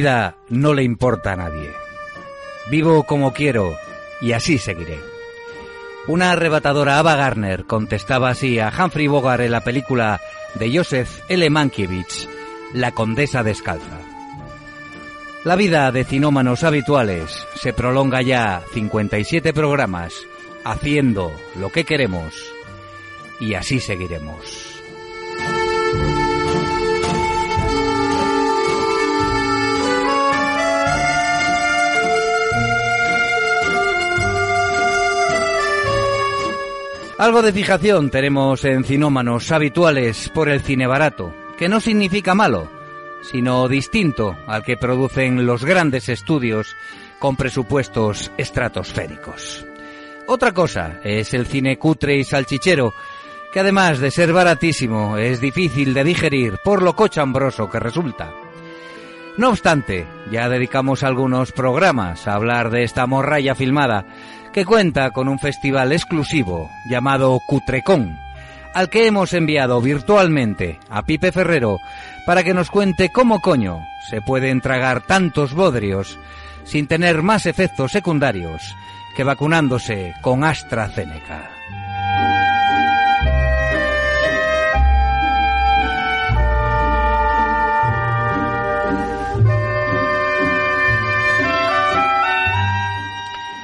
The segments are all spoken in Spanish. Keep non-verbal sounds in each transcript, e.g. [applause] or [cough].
vida no le importa a nadie. Vivo como quiero y así seguiré. Una arrebatadora Ava Garner contestaba así a Humphrey Bogart en la película de Joseph L. Mankiewicz, La Condesa Descalza. La vida de cinómanos habituales se prolonga ya 57 programas haciendo lo que queremos y así seguiremos. Algo de fijación tenemos en cinómanos habituales por el cine barato, que no significa malo, sino distinto al que producen los grandes estudios con presupuestos estratosféricos. Otra cosa es el cine cutre y salchichero, que además de ser baratísimo es difícil de digerir por lo cochambroso que resulta. No obstante, ya dedicamos algunos programas a hablar de esta morralla filmada, que cuenta con un festival exclusivo llamado Cutrecon, al que hemos enviado virtualmente a Pipe Ferrero para que nos cuente cómo coño se pueden tragar tantos bodrios sin tener más efectos secundarios que vacunándose con AstraZeneca.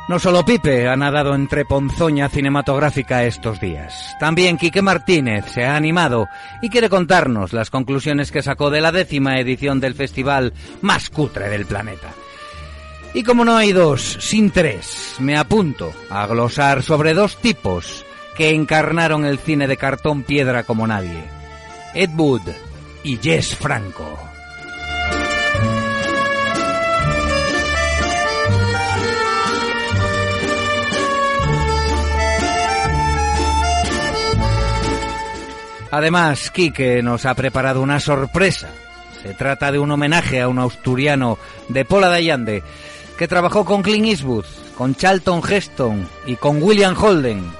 No solo Pipe ha nadado entre ponzoña cinematográfica estos días. También Quique Martínez se ha animado y quiere contarnos las conclusiones que sacó de la décima edición del festival más cutre del planeta. Y como no hay dos, sin tres, me apunto a glosar sobre dos tipos que encarnaron el cine de cartón piedra como nadie. Ed Wood y Jess Franco. Además, Quique nos ha preparado una sorpresa. Se trata de un homenaje a un asturiano de Pola de Allande que trabajó con Clint Eastwood, con Charlton Heston y con William Holden,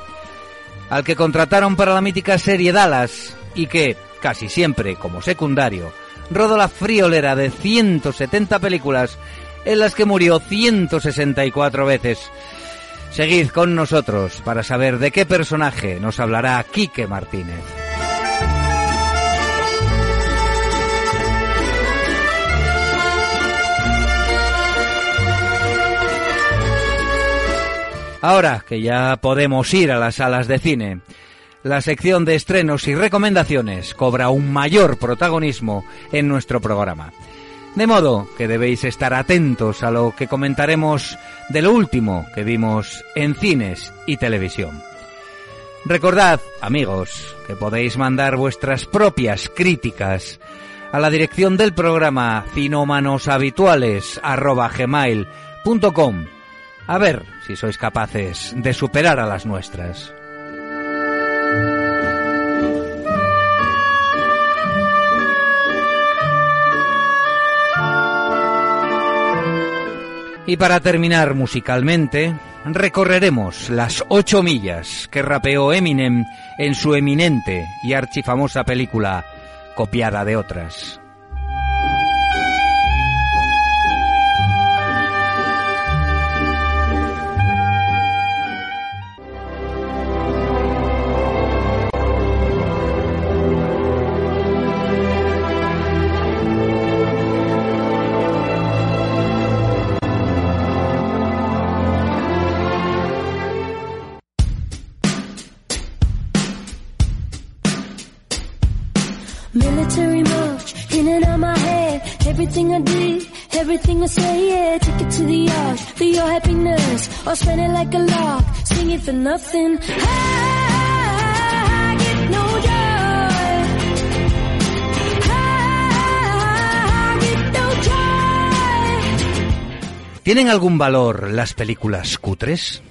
al que contrataron para la mítica serie Dallas y que, casi siempre como secundario, rodó la friolera de 170 películas en las que murió 164 veces. Seguid con nosotros para saber de qué personaje nos hablará Quique Martínez. Ahora que ya podemos ir a las salas de cine, la sección de estrenos y recomendaciones cobra un mayor protagonismo en nuestro programa. De modo que debéis estar atentos a lo que comentaremos de lo último que vimos en cines y televisión. Recordad, amigos, que podéis mandar vuestras propias críticas a la dirección del programa cinómanoshabituales@gmail.com. A ver si sois capaces de superar a las nuestras. Y para terminar musicalmente, recorreremos las ocho millas que rapeó Eminem en su eminente y archifamosa película copiada de otras. ¿Tienen algún valor las películas cutres?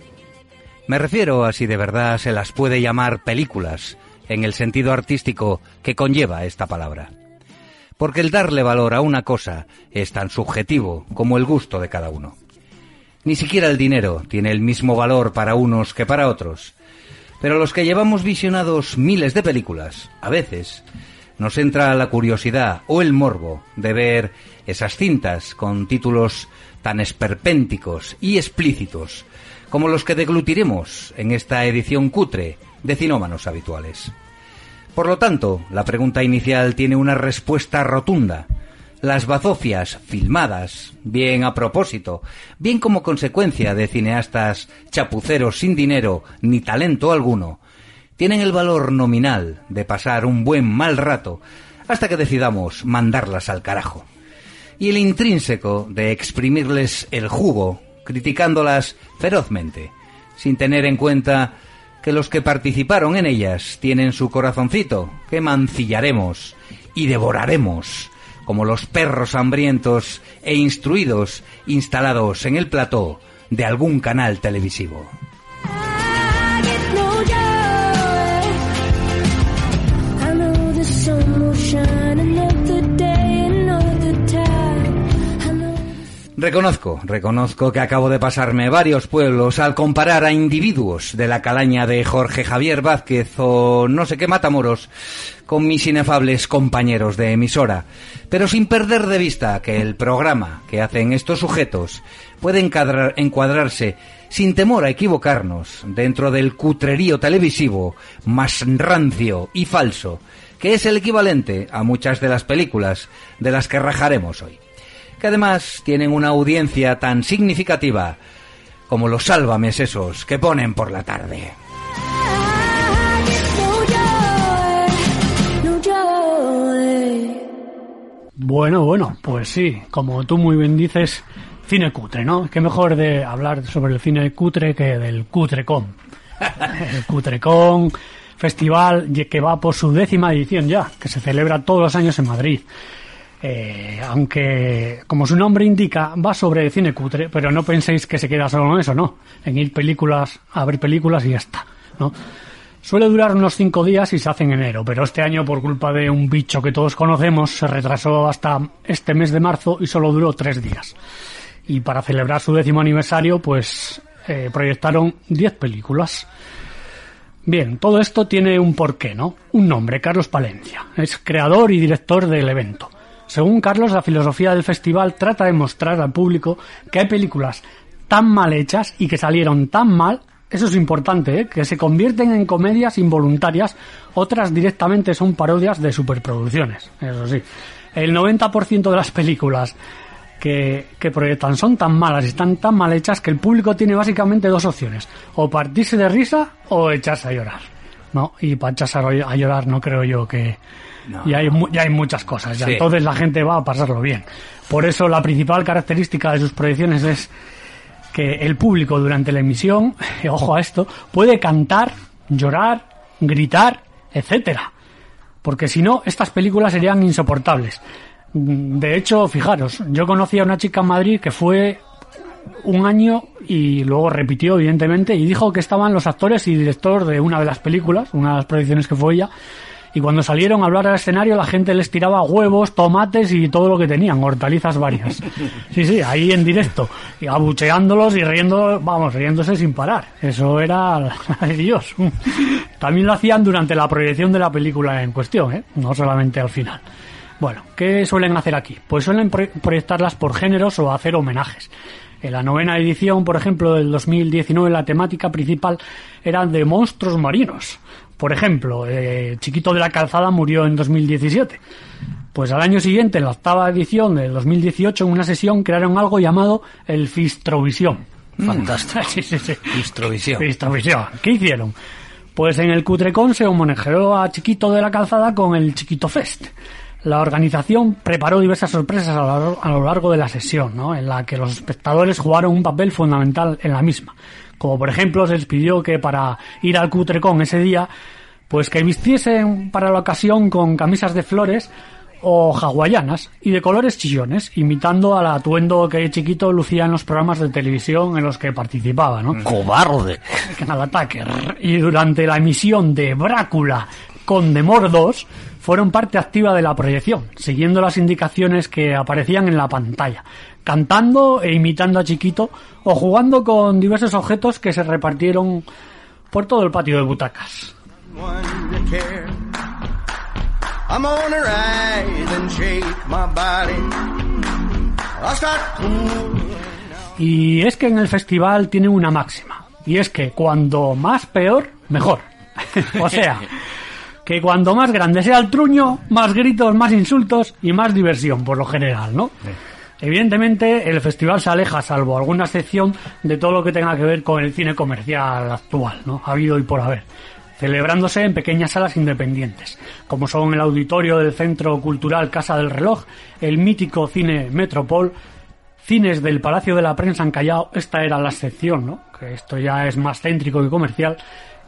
Me refiero a si de verdad se las puede llamar películas en el sentido artístico que conlleva esta palabra. Porque el darle valor a una cosa es tan subjetivo como el gusto de cada uno. Ni siquiera el dinero tiene el mismo valor para unos que para otros. Pero los que llevamos visionados miles de películas, a veces, nos entra la curiosidad o el morbo de ver esas cintas con títulos tan esperpénticos y explícitos como los que deglutiremos en esta edición cutre de Cinómanos Habituales. Por lo tanto, la pregunta inicial tiene una respuesta rotunda. Las bazofias filmadas, bien a propósito, bien como consecuencia de cineastas chapuceros sin dinero ni talento alguno, tienen el valor nominal de pasar un buen mal rato hasta que decidamos mandarlas al carajo. Y el intrínseco de exprimirles el jugo, criticándolas ferozmente, sin tener en cuenta que los que participaron en ellas tienen su corazoncito, que mancillaremos y devoraremos, como los perros hambrientos e instruidos instalados en el plató de algún canal televisivo. Reconozco, reconozco que acabo de pasarme varios pueblos al comparar a individuos de la calaña de Jorge Javier Vázquez o no sé qué matamoros con mis inefables compañeros de emisora, pero sin perder de vista que el programa que hacen estos sujetos puede encuadrarse sin temor a equivocarnos dentro del cutrerío televisivo más rancio y falso, que es el equivalente a muchas de las películas de las que rajaremos hoy que además tienen una audiencia tan significativa como los sálvames esos que ponen por la tarde. Bueno, bueno, pues sí, como tú muy bien dices, cine cutre, ¿no? Qué mejor de hablar sobre el cine cutre que del Cutrecon. [laughs] El Cutrecon, festival que va por su décima edición ya, que se celebra todos los años en Madrid. Eh, aunque, como su nombre indica, va sobre cine cutre, pero no penséis que se queda solo en eso, no. En ir películas, a ver películas y ya está, ¿no? Suele durar unos cinco días y se hace en enero, pero este año, por culpa de un bicho que todos conocemos, se retrasó hasta este mes de marzo y solo duró tres días. Y para celebrar su décimo aniversario, pues eh, proyectaron diez películas. Bien, todo esto tiene un porqué, ¿no? Un nombre, Carlos Palencia. Es creador y director del evento. Según Carlos, la filosofía del festival trata de mostrar al público que hay películas tan mal hechas y que salieron tan mal, eso es importante, ¿eh? que se convierten en comedias involuntarias, otras directamente son parodias de superproducciones, eso sí. El 90% de las películas que, que proyectan son tan malas y están tan mal hechas que el público tiene básicamente dos opciones, o partirse de risa o echarse a llorar. No, y para echarse a llorar no creo yo que... Ya, hay, ya hay muchas cosas, ya Sí. entonces la gente va a pasarlo bien. Por eso la principal característica de sus proyecciones es que el público durante la emisión, [laughs] ojo a esto, puede cantar, llorar, gritar, etcétera. Porque si no, estas películas serían insoportables. Mm, De hecho, fijaros, yo conocí a una chica en Madrid que fue un año y luego repitió, evidentemente, y dijo que estaban los actores y director de una de las películas, una de las proyecciones que fue ella, y cuando salieron a hablar al escenario la gente les tiraba huevos, tomates y todo lo que tenían, hortalizas varias. [laughs] Sí, sí, ahí en directo, y abucheándolos y riendo, vamos, riéndose sin parar. Eso era Dios. También lo hacían durante la proyección de la película en cuestión, ¿eh? no solamente al final. Bueno, ¿qué suelen hacer aquí? Pues suelen pro- proyectarlas por géneros o hacer homenajes. En la novena edición, por ejemplo, del 2019, la temática principal era de monstruos marinos. Por ejemplo, eh, Chiquito de la Calzada murió en 2017. Pues al año siguiente, en la octava edición del 2018, en una sesión crearon algo llamado el Fistrovisión. Fantástico. [laughs] Sí, sí, sí. Fistrovisión. Fistrovisión. ¿Qué hicieron? Pues en el Cutrecon se homenajeó a Chiquito de la Calzada con el Chiquito Fest. La organización preparó diversas sorpresas a lo, largo, a lo largo de la sesión, ¿no? en la que los espectadores jugaron un papel fundamental en la misma. Como por ejemplo se les pidió que para ir al Cutrecon ese día, pues que vistiesen para la ocasión con camisas de flores o hawaianas y de colores chillones, imitando al atuendo que chiquito lucía en los programas de televisión en los que participaba, ¿no? ¡Cobarde! [laughs] Canal Ataque. Y durante la emisión de Brácula con Demordos fueron parte activa de la proyección, siguiendo las indicaciones que aparecían en la pantalla, cantando e imitando a Chiquito o jugando con diversos objetos que se repartieron por todo el patio de butacas. Y es que en el festival tiene una máxima, y es que cuando más peor, mejor. [laughs] o sea, que cuando más grande sea el truño, más gritos, más insultos y más diversión, por lo general, ¿no? Evidentemente, el festival se aleja, salvo alguna excepción, de todo lo que tenga que ver con el cine comercial actual, ¿no? Ha habido y por haber. Celebrándose en pequeñas salas independientes, como son el auditorio del Centro Cultural Casa del Reloj, el mítico Cine Metropol, cines del Palacio de la Prensa en Callao, esta era la excepción, ¿no? Que esto ya es más céntrico y comercial.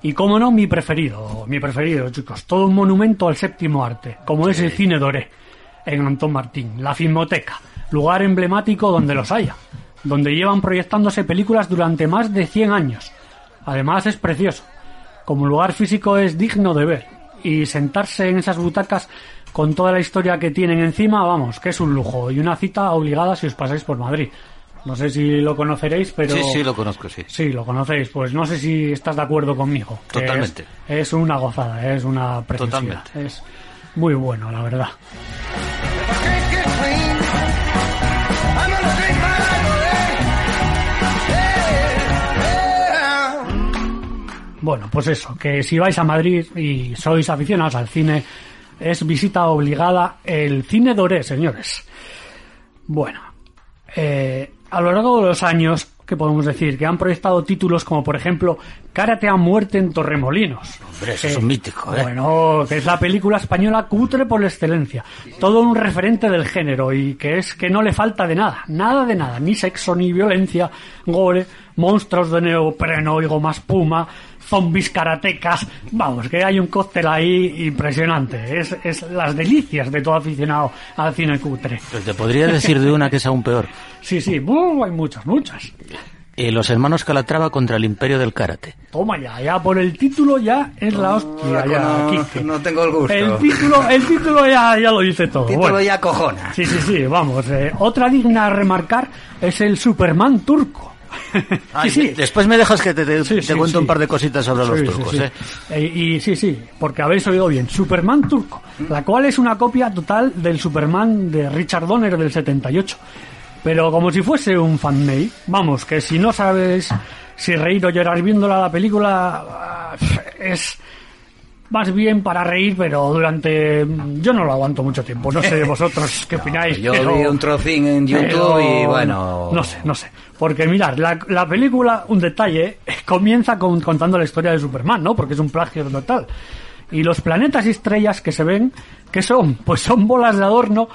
Y como no, mi preferido, mi preferido, chicos, todo un monumento al séptimo arte, como es el Cine Doré, en Antón Martín, la Filmoteca, lugar emblemático donde los haya, donde llevan proyectándose películas durante más de 100 años. Además es precioso, como lugar físico es digno de ver, y sentarse en esas butacas con toda la historia que tienen encima, vamos, que es un lujo y una cita obligada si os pasáis por Madrid. No sé si lo conoceréis, pero... Sí, sí, lo conozco, sí. Sí, lo conocéis. Pues no sé si estás de acuerdo conmigo. Totalmente. Es, es una gozada, es una preciosidad. Totalmente. Es muy bueno, la verdad. Bueno, pues eso, que si vais a Madrid y sois aficionados al cine, es visita obligada el Cine Doré, señores. Bueno, eh, a lo largo de los años, que podemos decir? Que han proyectado títulos como, por ejemplo, Karate a muerte en Torremolinos. Hombre, eso es un mítico, ¿eh? Bueno, que es la película española cutre por excelencia. Todo un referente del género y que es que no le falta de nada, nada de nada, ni sexo, ni violencia, gore, monstruos de neopreno y goma espuma, zombies karatecas. Vamos, que hay un cóctel ahí impresionante. Es, es las delicias de todo aficionado al cine cutre. Pues te podría decir de una que es aún peor. [laughs] Sí, sí, hay muchas, muchas. Eh, los hermanos Calatrava contra el imperio del karate. Toma ya, ya por el título ya es la hostia, ya, no, Quique. no tengo el gusto. El título, el título ya, ya lo dice todo. Título Bueno. ya cojona. Sí, sí, sí, vamos. eh, otra digna a remarcar es el Superman turco. [laughs] Ay, sí, sí. Después me dejas que te, te- Sí, te sí, cuento un par de cositas sobre los turcos, sí. ¿eh? Eh, y sí, sí, porque habéis oído bien. Superman turco, la cual es una copia total del Superman de Richard Donner del 78. Pero como si fuese un fanmade, vamos, que si no sabes si reír o llorar viendo la película, ah, es más bien para reír, pero durante... Yo no lo aguanto mucho tiempo, no sé [laughs] vosotros qué opináis. Yo pero- vi un trocín en YouTube pero y bueno. No sé, no sé. Porque mirad, la, la película, un detalle, [laughs] comienza con, contando la historia de Superman, ¿no? Porque es un plagio total. Y los planetas y estrellas que se ven, ¿qué son? Pues son bolas de adorno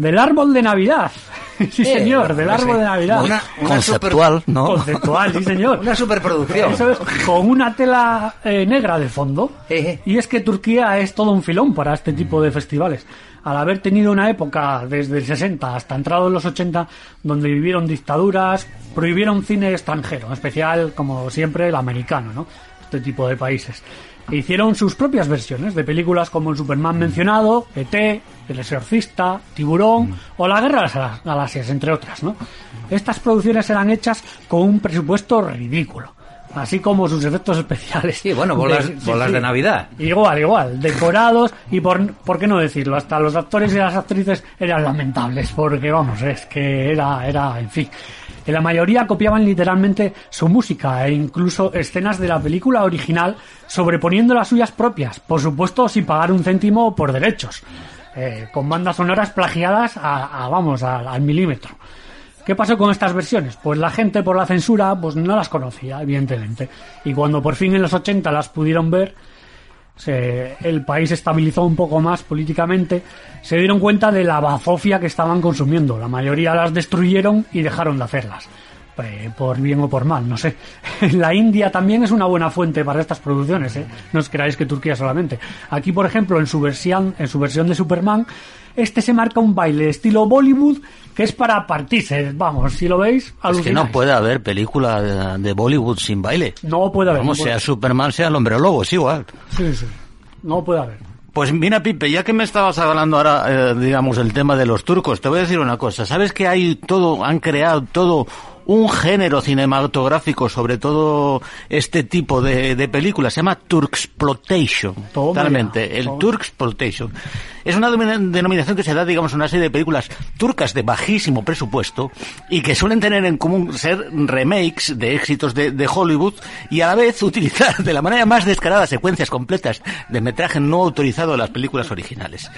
del árbol de Navidad. [laughs] sí, señor, del árbol de Navidad. Una, una Conceptual, ¿no? Conceptual, sí, señor. [laughs] Una superproducción. Eso es, con una tela eh, negra de fondo. Y es que Turquía es todo un filón para este tipo de festivales. Al haber tenido una época desde el 60 hasta entrado en los 80 donde vivieron dictaduras, prohibieron cine extranjero, en especial, como siempre, el americano, ¿no? Este tipo de países. E hicieron sus propias versiones de películas como el Superman mencionado, ET, El Exorcista, Tiburón o La Guerra de las Galaxias, entre otras, ¿no? Estas producciones eran hechas con un presupuesto ridículo, así como sus efectos especiales. Sí, bueno, bolas- bolas de Navidad. Igual, igual, decorados y por, por qué no decirlo, hasta los actores y las actrices eran lamentables, porque vamos, es que era, era, en fin. En la mayoría copiaban literalmente su música e incluso escenas de la película original sobreponiendo las suyas propias, por supuesto sin pagar un céntimo por derechos, eh, con bandas sonoras plagiadas a, vamos, a- al milímetro. ¿Qué pasó con estas versiones? Pues la gente por la censura pues no las conocía, evidentemente. Y cuando por fin en los 80 las pudieron ver, se- el país estabilizó un poco más políticamente, se dieron cuenta de la bazofia que estaban consumiendo. La mayoría las destruyeron y dejaron de hacerlas. Eh, por bien o por mal, no sé. [laughs] La India también es una buena fuente para estas producciones, ¿eh? No os creáis que Turquía solamente. Aquí, por ejemplo, en su versión, en su versión de Superman, este se marca un baile estilo Bollywood que es para partirse. Vamos, si lo veis, Es que alucináis. no puede haber película de, de Bollywood sin baile. No puede haber. Como no puede- sea Superman, sea el hombre lobo, es igual. Sí, sí. No puede haber. Pues mira, Pipe, ya que me estabas hablando ahora, eh, digamos, el tema de los turcos, te voy a decir una cosa. ¿Sabes que hay todo, han creado todo un género cinematográfico sobre todo este tipo de, de películas? Se llama Turksploitation. Totalmente. El. Turksploitation. Es una denomina- denominación que se da, digamos, a una serie de películas turcas de bajísimo presupuesto y que suelen tener en común ser remakes de éxitos de, de Hollywood y a la vez [laughs] utilizar de la manera más descarada secuencias completas de metraje no autorizado de las películas originales.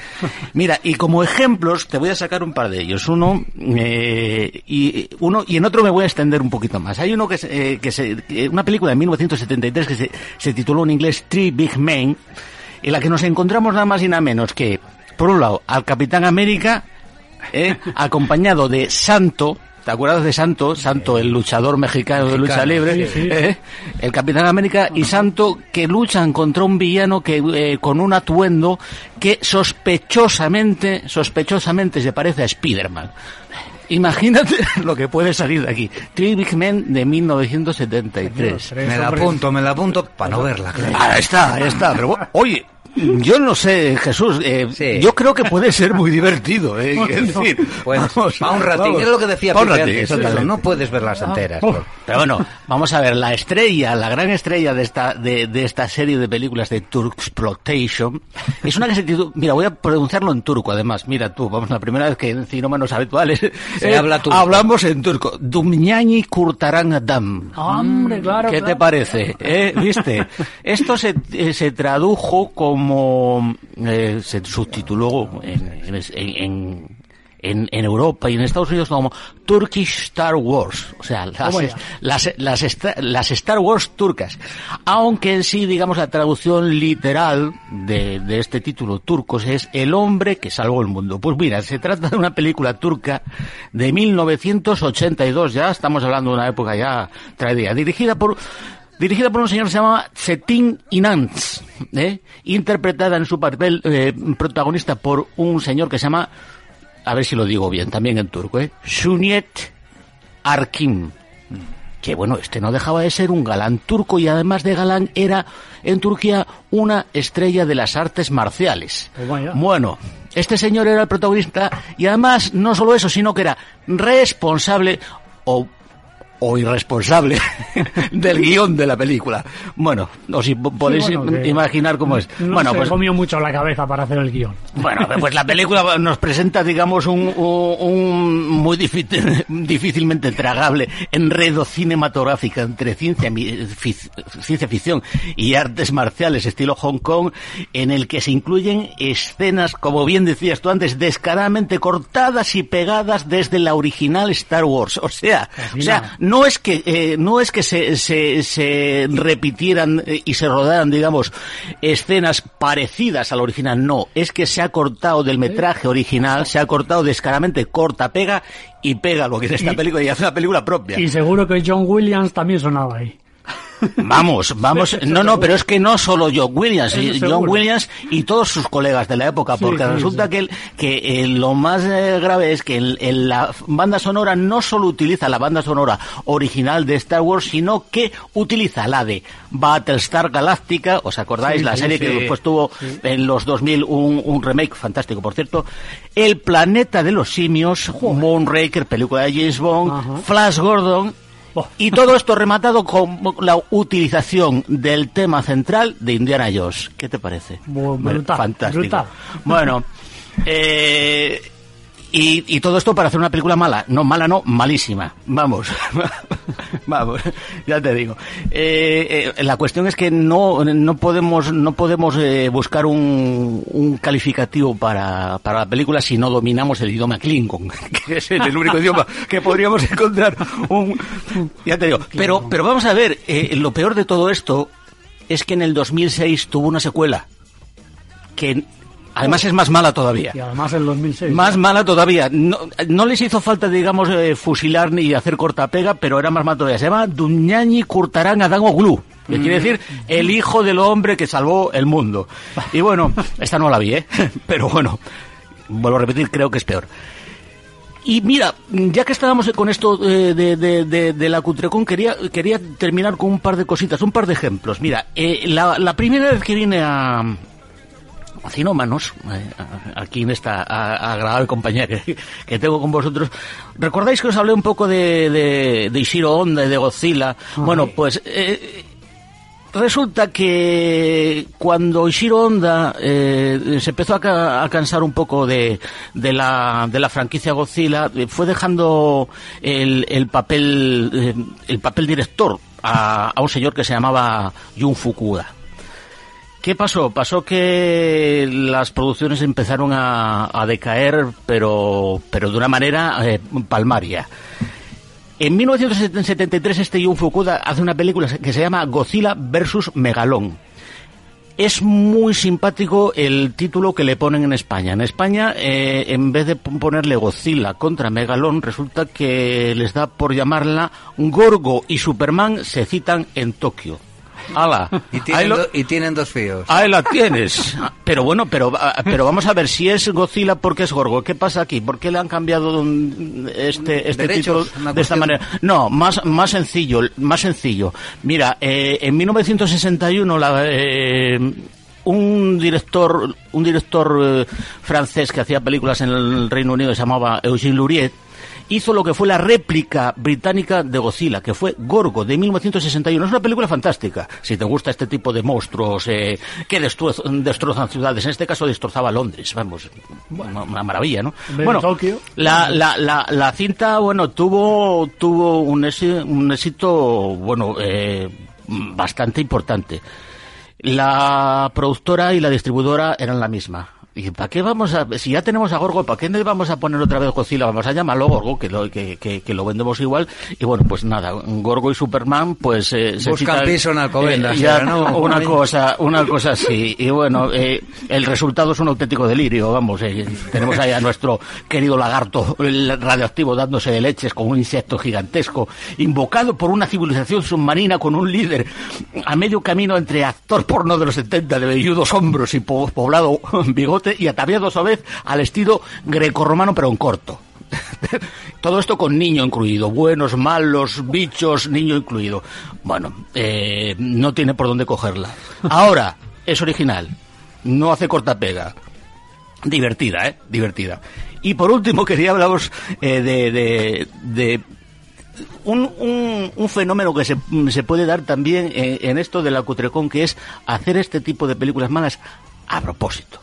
Mira, y como ejemplos te voy a sacar un par de ellos. Uno, eh, y uno, y en otro me voy a extender un poquito más. Hay uno que, eh, que se, eh, una película de 1973 que se, se tituló en inglés Three Big Men, en la que nos encontramos nada más y nada menos que, por un lado, al Capitán América, eh, [laughs] acompañado de Santo, ¿te acuerdas de Santo? Santo, el luchador mexicano, de lucha libre, sí, sí. eh, el Capitán América y Santo que luchan contra un villano que eh, con un atuendo que sospechosamente, sospechosamente se parece a Spiderman. Imagínate [laughs] lo que puede salir de aquí. Three Big Men de 1973. Tres Me la apunto, me la apunto para no verla. claro. Ahí está, ahí está. Pero bueno, oye, yo no sé, Jesús. eh, Sí. Yo creo que puede ser muy divertido. Eh, es [laughs] decir, Bueno, vamos, va un ratín, vamos. es lo que decía Va un Pipe ratín, antes, exactamente. no puedes verlas enteras. Oh. [laughs] por- Pero bueno, vamos a ver, la estrella, la gran estrella de esta, de, de esta serie de películas de Turksploitation es una que se titula, mira, voy a pronunciarlo en turco además, mira tú, vamos, la primera vez que en cinómanos habituales Se [laughs] habla turco. hablamos en turco. Dumñani Kurtaran Adam. Hombre, claro. ¿Qué te claro. parece? ¿Eh? ¿Viste? Esto se, eh, se tradujo como, eh, se subtituló en, en, en, Europa y en Estados Unidos como Turkish Star Wars. O sea, las, las, las, Star Wars turcas. Aunque en sí, digamos, la traducción literal de, de este título turcos es El hombre que salvó el mundo. Pues mira, se trata de una película turca de 1982, ya estamos hablando de una época ya tardía, dirigida por dirigida por un señor que se llama Cetin Inanz, ¿eh? interpretada en su papel eh, protagonista por un señor que se llama, a ver si lo digo bien, también en turco, ¿eh? Suniet Arkim. Que bueno, este no dejaba de ser un galán turco y además de galán era en Turquía una estrella de las artes marciales. Ya. Bueno, este señor era el protagonista y además no solo eso, sino que era responsable o o irresponsable [laughs] del guion de la película. Bueno, o si po- podéis Sí, bueno, imaginar cómo es. No bueno, se pues comió mucho la cabeza para hacer el guion. bueno, pues la película nos presenta, digamos, un, un- un muy difícil- [laughs] difícilmente tragable enredo cinematográfico entre ciencia, fic- ciencia ficción y artes marciales estilo Hong Kong, en el que se incluyen escenas, como bien decías tú antes, descaradamente cortadas y pegadas desde la original Star Wars. O sea, Casi o sea, nada. No es que eh, no es que se, se, se repitieran eh, y se rodaran digamos escenas parecidas al original no. Es que se ha cortado del metraje original se ha cortado descaradamente corta pega y pega lo que es esta Y- película y hace una película propia. Y seguro que John Williams también sonaba ahí. Vamos, [laughs] vamos. No, no, pero es que no solo John Williams, y John. Williams y todos sus colegas de la época, porque sí, resulta sí. que, el- que eh, lo más eh, grave es que en la banda sonora no solo utiliza la banda sonora original de Star Wars, sino que utiliza la de Battlestar Galactica, ¿os acordáis? La serie que después tuvo en los 2000 un, un remake fantástico, por cierto. El planeta de los simios, Moonraker, película de James Bond, Ajá. Flash Gordon. Y todo esto rematado con la utilización del tema central de Indiana Jones. ¿Qué te parece? Bu- brutal, Fantástico. brutal. Bueno, eh, y, y todo esto para hacer una película mala. No, mala no, malísima. Vamos. [laughs] Vamos, ya te digo. Eh, eh, la cuestión es que no, no podemos, no podemos eh, buscar un, un calificativo para, para la película si no dominamos el idioma Klingon, [laughs] que es el único idioma que podríamos encontrar un, ya te digo. Pero, pero vamos a ver, eh, lo peor de todo esto es que en el 2006 tuvo una secuela que además es más mala todavía. Y además el 2006. Más mala todavía. No, no les hizo falta, digamos, eh, fusilar ni hacer cortapega, pero era más mala todavía. Se llama Duñañi Kurtarán Adán Oglu. Que quiere decir el hijo del hombre que salvó el mundo. Y bueno, esta no la vi, ¿eh? [laughs] Pero bueno, vuelvo a repetir, creo que es peor. Y mira, ya que estábamos con esto eh, de, de, de- de la Cutrecon, quería, quería terminar con un par de cositas, un par de ejemplos. Mira, eh, la, la primera vez que vine a, a Cinómanos, eh, aquí en esta agradable compañía que, que tengo con vosotros, ¿recordáis que os hablé un poco de, de, de Ishiro Honda y de Godzilla? Bueno, pues eh, resulta que cuando Ishiro Honda eh, se empezó a, ca- a cansar un poco de, de, la, de la franquicia Godzilla, eh, fue dejando el, el papel el papel director a, a un señor que se llamaba Jun Fukuda. ¿Qué pasó? Pasó que las producciones empezaron a, a decaer, pero, pero de una manera eh, palmaria. En 1973 este Jun Fukuda hace una película que se llama Godzilla vs. Megalón. Es muy simpático el título que le ponen en España. En España, eh, en vez de ponerle Godzilla contra Megalón, resulta que les da por llamarla Gorgo y Superman se citan en Tokio. ¡Hala! Y Ahí tienen, lo- do- y tienen dos fíos. Ahí la tienes. [laughs] Pero bueno, pero, ah, pero vamos a ver si es Godzilla porque es Gorgo. ¿Qué pasa aquí? ¿Por qué le han cambiado este, este Derechos, título de esta manera? No, más, más sencillo, más sencillo. Mira, eh, en 1961 la, eh, un director, un director eh, francés que hacía películas en el Reino Unido se llamaba Eugene Luriet hizo lo que fue la réplica británica de Godzilla, que fue Gorgo, de 1961. Es una película fantástica. Si te gusta este tipo de monstruos eh, que destrozan ciudades, en este caso destrozaba Londres, vamos, una, una maravilla, ¿no? Bueno, la, la, la cinta, bueno, tuvo, tuvo un, éxito, un éxito, bueno, eh, bastante importante. La productora y la distribuidora eran la misma. ¿Y para qué vamos a.? Si ya tenemos a Gorgo, ¿para qué le vamos a poner otra vez Godzilla? Vamos a llamarlo Gorgo, que lo, que, que, que lo vendemos igual. Y bueno, pues nada, Gorgo y Superman, pues. Eh, se Buscan piso en Alcobendas, ya, ahora, ¿no? [laughs] Una cosa, una cosa así. Y bueno, eh, el resultado es un auténtico delirio, vamos. eh, tenemos ahí a nuestro querido lagarto el radioactivo dándose de leches con un insecto gigantesco, invocado por una civilización submarina con un líder a medio camino entre actor porno de los 70 de velludos hombros y po- poblado [laughs] bigote y ataviado a su vez al estilo grecorromano pero en corto. [laughs] Todo esto con niño incluido, buenos, malos, bichos, niño incluido. Bueno, eh, no tiene por dónde cogerla. Ahora, es original, no hace corta pega. Divertida, ¿eh? Divertida. Y por último [laughs] quería hablaros eh, de, de, de un, un, fenómeno que se, se puede dar también en, en esto de la cutrecón, que es hacer este tipo de películas malas a propósito.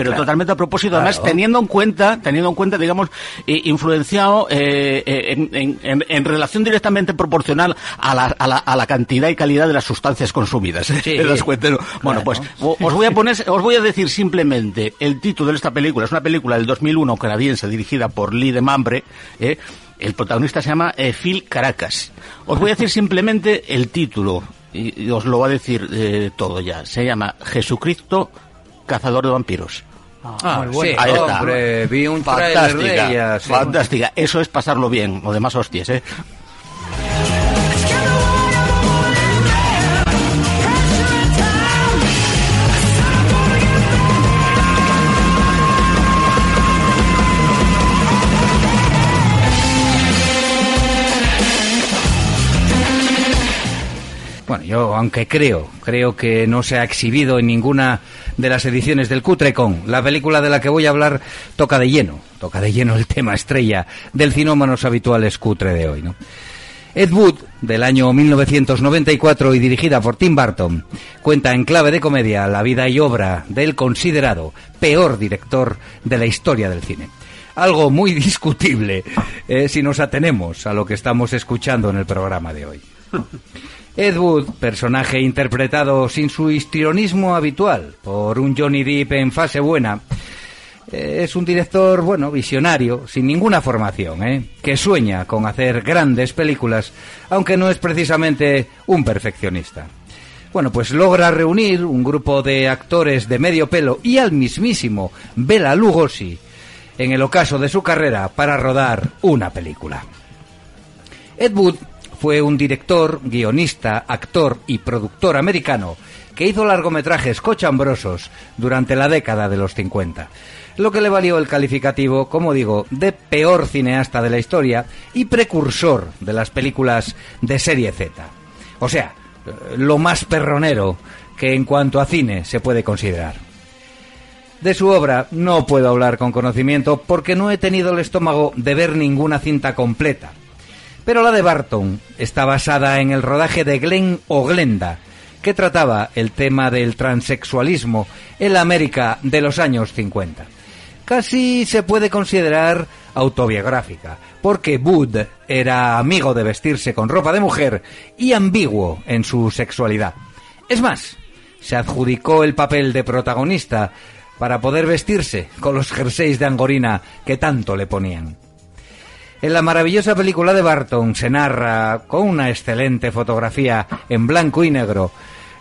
Pero claro. totalmente a propósito, además teniendo en cuenta, teniendo en cuenta, digamos, eh, influenciado eh, eh, en, en- en- en relación directamente proporcional a la, a, la, a la cantidad y calidad de las sustancias consumidas. ¿Te das cuenta? No? Bueno, pues os voy a poner, os voy a decir simplemente el título de esta película. Es una película del 2001 canadiense dirigida por Lee de Mambre. ¿eh? El protagonista se llama eh, Phil Caracas. Os voy a decir simplemente el título y, y os lo va a decir eh, todo ya. Se llama Jesucristo, cazador de vampiros. Ah, muy bueno. sí, Ahí está. hombre, vi un trailer de ella. sí. fantástica. Eso es pasarlo bien, o demás hostias, ¿eh? Bueno, yo, aunque creo, creo que no se ha exhibido en ninguna de las ediciones del Cutrecon, la película de la que voy a hablar toca de lleno, toca de lleno el tema estrella del cinómanos habituales cutre de hoy, ¿no? Ed Wood, del año 1994 y dirigida por Tim Burton, cuenta en clave de comedia la vida y obra del considerado peor director de la historia del cine. Algo muy [laughs] discutible eh, si nos atenemos a lo que estamos escuchando en el programa de hoy. Ed Wood, personaje interpretado sin su histrionismo habitual por un Johnny Depp en fase buena, eh, es un director, bueno, visionario, sin ninguna formación, ¿eh? que sueña con hacer grandes películas, aunque no es precisamente un perfeccionista. Bueno, pues logra reunir un grupo de actores de medio pelo y al mismísimo Bela Lugosi en el ocaso de su carrera para rodar una película. Ed Wood fue un director, guionista, actor y productor americano que hizo largometrajes cochambrosos durante la década de los 50, lo que le valió el calificativo, como digo, de peor cineasta de la historia y precursor de las películas de serie Z. O sea, lo más perronero que en cuanto a cine se puede considerar. De su obra no puedo hablar con conocimiento porque no he tenido el estómago de ver ninguna cinta completa. Pero la de Barton está basada en el rodaje de Glenn o Glenda, que trataba el tema del transexualismo en la América de los años 50. Casi se puede considerar autobiográfica, porque Wood era amigo de vestirse con ropa de mujer y ambiguo en su sexualidad. Es más, se adjudicó el papel de protagonista para poder vestirse con los jerseys de angorina que tanto le ponían. En la maravillosa película de Barton se narra, con una excelente fotografía en blanco y negro,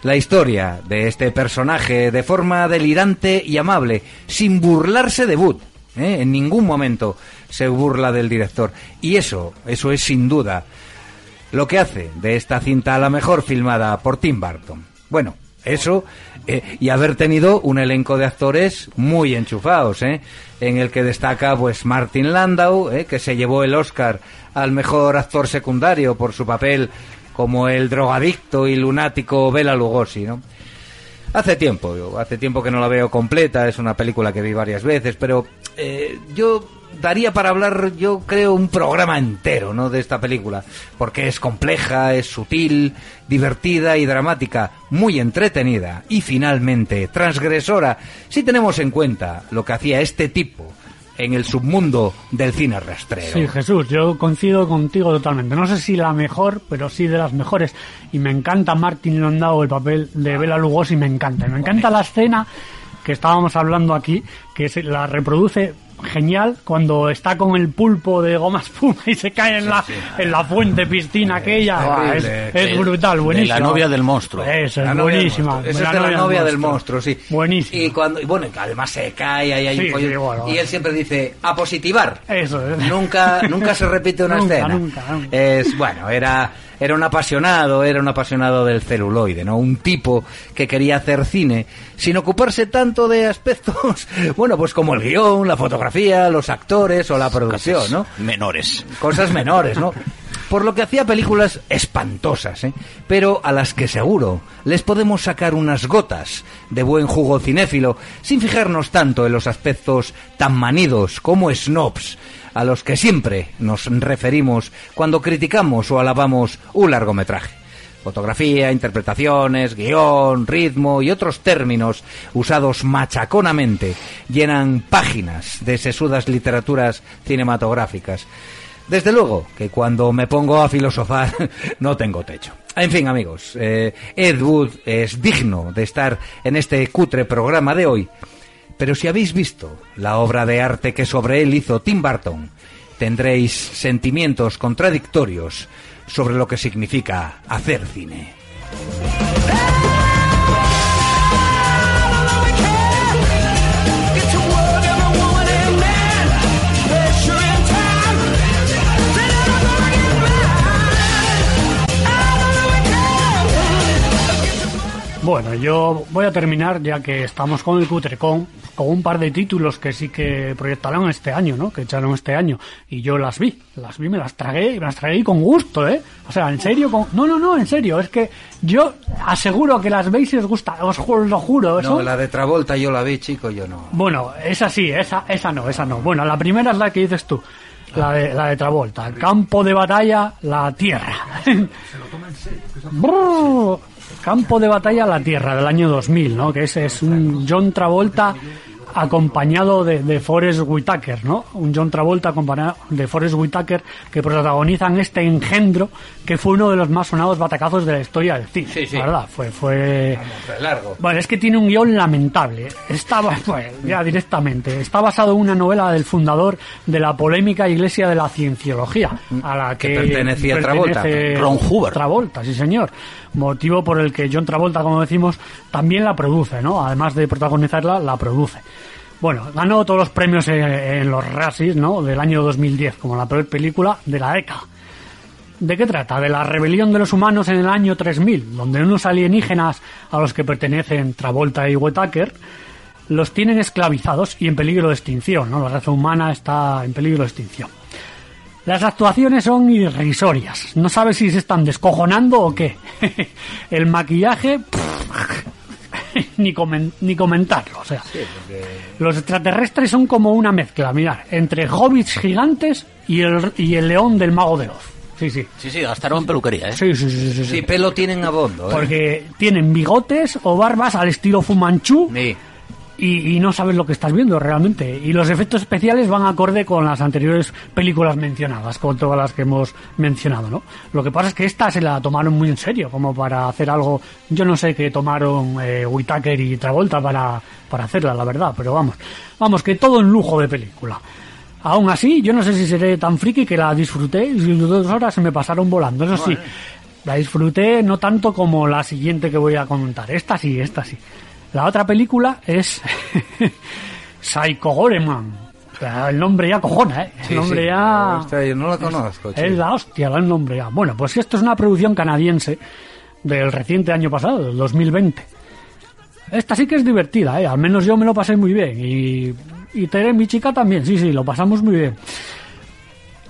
la historia de este personaje de forma delirante y amable, sin burlarse de Wood. ¿eh? En ningún momento se burla del director. Y eso, eso es sin duda lo que hace de esta cinta la mejor filmada por Tim Burton. Bueno, eso eh, y haber tenido un elenco de actores muy enchufados, ¿eh? en el que destaca pues Martin Landau, ¿eh? que se llevó el Oscar al mejor actor secundario por su papel como el drogadicto y lunático Bela Lugosi, ¿no? Hace tiempo, hace tiempo que no la veo completa, es una película que vi varias veces, pero eh, yo daría para hablar, yo creo, un programa entero, ¿no? De esta película, porque es compleja, es sutil, divertida y dramática, muy entretenida y finalmente transgresora, si tenemos en cuenta lo que hacía este tipo en el submundo del cine rastrero. Sí, Jesús, yo coincido contigo totalmente. No sé si la mejor, pero sí de las mejores. Y me encanta Martin Landau, el papel de Bela Lugosi, me encanta. Y me encanta la escena que estábamos hablando aquí, que se la reproduce genial cuando está con el pulpo de goma espuma y se cae en la, en la fuente piscina aquella. Es, es brutal, De buenísimo. la novia del monstruo. Eso, es La novia del buenísima. monstruo. Esa es de la novia del monstruo, sí. Buenísimo. Y cuando y bueno, además se cae ahí hay Sí, un pollo- sí, bueno, y él siempre dice a positivar. Eso es. Nunca nunca se repite una [laughs] Nunca, escena. nunca, nunca. Es bueno, era era un apasionado, era un apasionado del celuloide, ¿no? Un tipo que quería hacer cine sin ocuparse tanto de aspectos, [laughs] bueno, pues como el guion, la fotografía, los actores o la producción, ¿no? Menores. cosas menores, ¿no? Por lo que hacía películas espantosas, ¿eh? pero a las que seguro les podemos sacar unas gotas de buen jugo cinéfilo, sin fijarnos tanto en los aspectos tan manidos como snobs a los que siempre nos referimos cuando criticamos o alabamos un largometraje. Fotografía, interpretaciones, guion, ritmo y otros términos usados machaconamente llenan páginas de sesudas literaturas cinematográficas. Desde luego que cuando me pongo a filosofar [laughs] no tengo techo. En fin, amigos, eh, Ed Wood es digno de estar en este cutre programa de hoy, pero si habéis visto la obra de arte que sobre él hizo Tim Burton, tendréis sentimientos contradictorios sobre lo que significa hacer cine. Bueno, yo voy a terminar, ya que estamos con el Cutrecon, con un par de títulos que sí que proyectaron este año, ¿no? Que echaron este año. Y yo las vi, las vi, me las tragué, me las tragué con gusto, ¿eh? O sea, en serio, con... no, no, no, en serio, es que yo aseguro que las veis y os gusta, os ju- lo juro. No, son- la de Travolta yo la vi, chico, yo no. Bueno, esa sí, esa, esa no, esa no. Bueno, la primera es la que dices tú, la de, la de Travolta. Campo de batalla, la tierra. [laughs] Brrr. Campo de batalla, la tierra, del año 2000, ¿no? Que ese es un John Travolta acompañado de, de Forrest Whitaker, ¿no? Un John Travolta acompañado de Forrest Whitaker que protagonizan este engendro que fue uno de los más sonados batacazos de la historia del cine. Sí, sí. Verdad, fue, fue... largo. Bueno, es que tiene un guion lamentable. Estaba, [laughs] pues, ya directamente, está basado en una novela del fundador de la polémica Iglesia de la Cienciología, a la que, Que pertenecía Travolta. pertenece Ron Hubbard. Travolta, sí señor. Motivo por el que John Travolta, como decimos, también la produce, ¿no? Además de protagonizarla, la produce. Bueno, ganó todos los premios en, los Razzies, ¿no? Del año 2010, como la peor película de la década. ¿De qué trata? De la rebelión de los humanos en el año 3000, donde unos alienígenas a los que pertenecen Travolta y Whitaker los tienen esclavizados y en peligro de extinción, ¿no? La raza humana está en peligro de extinción. Las actuaciones son irrisorias. No sabes si se están descojonando o qué. [laughs] El maquillaje, [laughs] ni, comen- ni comentarlo. O sea, los extraterrestres son como una mezcla, mirar, entre hobbits gigantes y el, y el león del mago de Oz. Sí, sí. Sí, sí, gastaron peluquería, ¿eh? Sí, sí, sí, sí, sí. Sí, pelo tienen a bondo. ¿eh? Porque tienen bigotes o barbas al estilo Fumanchu Sí. Y, y no sabes lo que estás viendo realmente. Y los efectos especiales van acorde con las anteriores películas mencionadas, con todas las que hemos mencionado, ¿no? Lo que pasa es que esta se la tomaron muy en serio, como para hacer algo, yo no sé qué tomaron eh, Whitaker y Travolta para, para hacerla, la verdad, pero vamos, vamos, que todo en lujo de película. Aún así, yo no sé si seré tan friki que la disfruté y dos horas se me pasaron volando, eso sí. La disfruté no tanto como la siguiente que voy a comentar. Esta sí, esta sí. La otra película es [laughs] Psycho Goreman. O sea, El nombre ya cojona, ¿eh? El Sí, nombre sí. ya... Hostia, yo no la conozco, Es, es la hostia, el nombre ya. Bueno, pues esto es una producción canadiense del reciente año pasado, del 2020. Esta sí que es divertida, ¿eh? Al menos yo me lo pasé muy bien. Y, y Tere, mi chica, también. Sí, sí, lo pasamos muy bien.